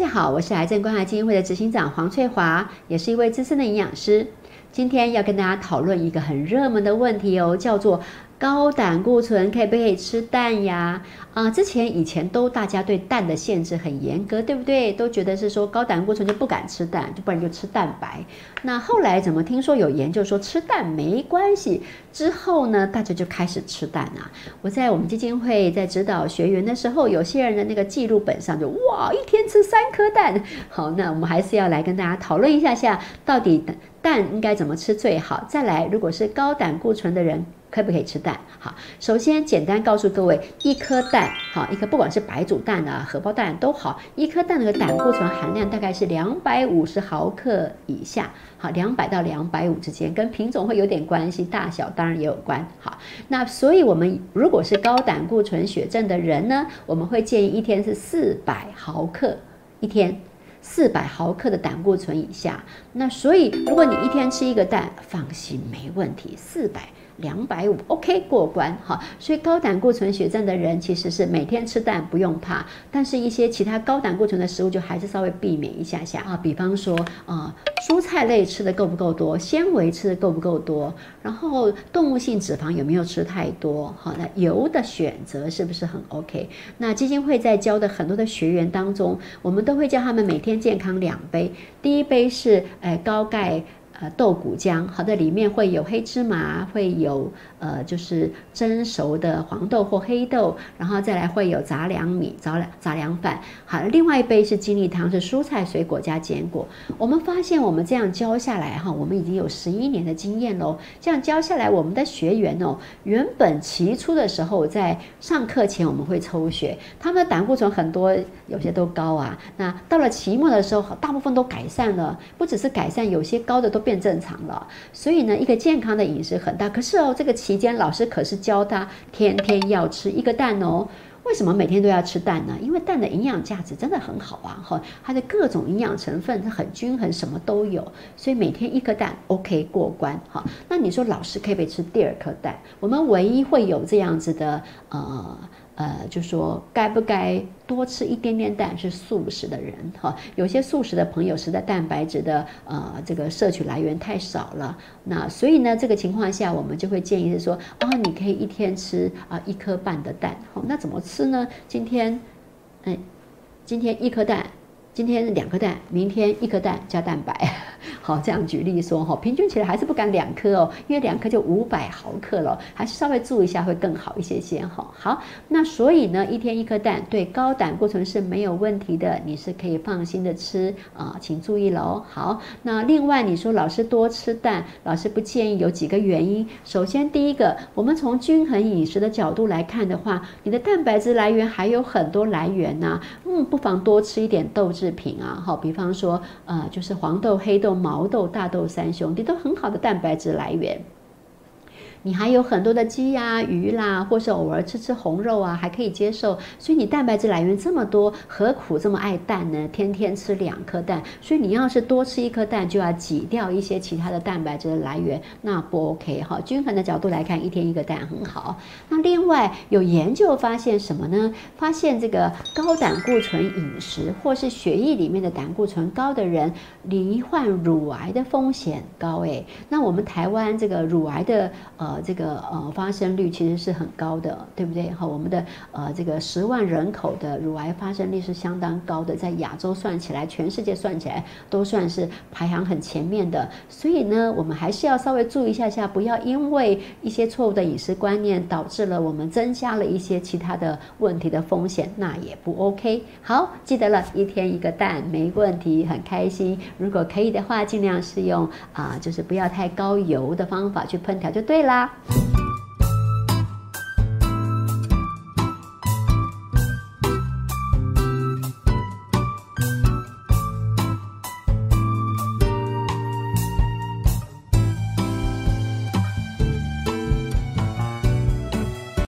大家好，我是癌症关怀基金会的执行长黄翠华，也是一位资深的营养师。今天要跟大家讨论一个很热门的问题哦，叫做。高胆固醇可以不可以吃蛋呀？啊，之前以前都大家对蛋的限制很严格，对不对？都觉得是说高胆固醇就不敢吃蛋，就不然就吃蛋白。那后来怎么听说有研究说吃蛋没关系？之后呢，大家就开始吃蛋啊。我在我们基金会在指导学员的时候，有些人的那个记录本上就哇，一天吃三颗蛋。好，那我们还是要来跟大家讨论一下下，到底蛋应该怎么吃最好？再来，如果是高胆固醇的人。可不可以吃蛋？好，首先简单告诉各位，一颗蛋，好，一颗不管是白煮蛋啊、荷包蛋都好，一颗蛋的胆固醇含量大概是两百五十毫克以下，好，两百到两百五之间，跟品种会有点关系，大小当然也有关。好，那所以我们如果是高胆固醇血症的人呢，我们会建议一天是四百毫克，一天四百毫克的胆固醇以下。那所以如果你一天吃一个蛋，放心没问题，四百。两百五，OK 过关哈。所以高胆固醇血症的人其实是每天吃蛋不用怕，但是一些其他高胆固醇的食物就还是稍微避免一下下啊。比方说啊，蔬菜类吃的够不够多，纤维吃的够不够多，然后动物性脂肪有没有吃太多？好，那油的选择是不是很 OK？那基金会在教的很多的学员当中，我们都会教他们每天健康两杯，第一杯是诶高钙。呃，豆谷浆，好的，里面会有黑芝麻，会有呃，就是蒸熟的黄豆或黑豆，然后再来会有杂粮米、杂粮杂粮饭。好，另外一杯是金利汤，是蔬菜水果加坚果。我们发现，我们这样教下来哈，我们已经有十一年的经验喽。这样教下来，我们的学员哦，原本起初的时候在上课前我们会抽血，他们的胆固醇很多，有些都高啊。那到了期末的时候，大部分都改善了，不只是改善，有些高的都变。变正常了，所以呢，一个健康的饮食很大。可是哦，这个期间老师可是教他天天要吃一个蛋哦。为什么每天都要吃蛋呢？因为蛋的营养价值真的很好啊，哈，它的各种营养成分它很均衡，什么都有，所以每天一颗蛋 OK 过关哈。那你说老师可以不可以吃第二颗蛋？我们唯一会有这样子的呃。呃，就说该不该多吃一点点蛋是素食的人哈，有些素食的朋友实在蛋白质的呃这个摄取来源太少了，那所以呢这个情况下我们就会建议是说，哦你可以一天吃啊一颗半的蛋，好，那怎么吃呢？今天，哎，今天一颗蛋。今天两颗蛋，明天一颗蛋加蛋白，好，这样举例说哈，平均起来还是不敢两颗哦，因为两颗就五百毫克了，还是稍微注意一下会更好一些些哈。好，那所以呢，一天一颗蛋对高胆固醇是没有问题的，你是可以放心的吃啊，请注意了哦。好，那另外你说老师多吃蛋，老师不建议有几个原因。首先第一个，我们从均衡饮食的角度来看的话，你的蛋白质来源还有很多来源呐，嗯，不妨多吃一点豆。制品啊，好，比方说，呃，就是黄豆、黑豆、毛豆、大豆三兄弟都很好的蛋白质来源。你还有很多的鸡呀、鱼啦，或是偶尔吃吃红肉啊，还可以接受。所以你蛋白质来源这么多，何苦这么爱蛋呢？天天吃两颗蛋，所以你要是多吃一颗蛋，就要挤掉一些其他的蛋白质的来源，那不 OK 哈。均衡的角度来看，一天一个蛋很好。那另外有研究发现什么呢？发现这个高胆固醇饮食或是血液里面的胆固醇高的人，罹患乳癌的风险高诶。那我们台湾这个乳癌的呃。呃，这个呃发生率其实是很高的，对不对？哈，我们的呃这个十万人口的乳癌发生率是相当高的，在亚洲算起来，全世界算起来都算是排行很前面的。所以呢，我们还是要稍微注意一下下，不要因为一些错误的饮食观念导致了我们增加了一些其他的问题的风险，那也不 OK。好，记得了一天一个蛋没问题，很开心。如果可以的话，尽量是用啊，就是不要太高油的方法去烹调就对啦。 감사합니다.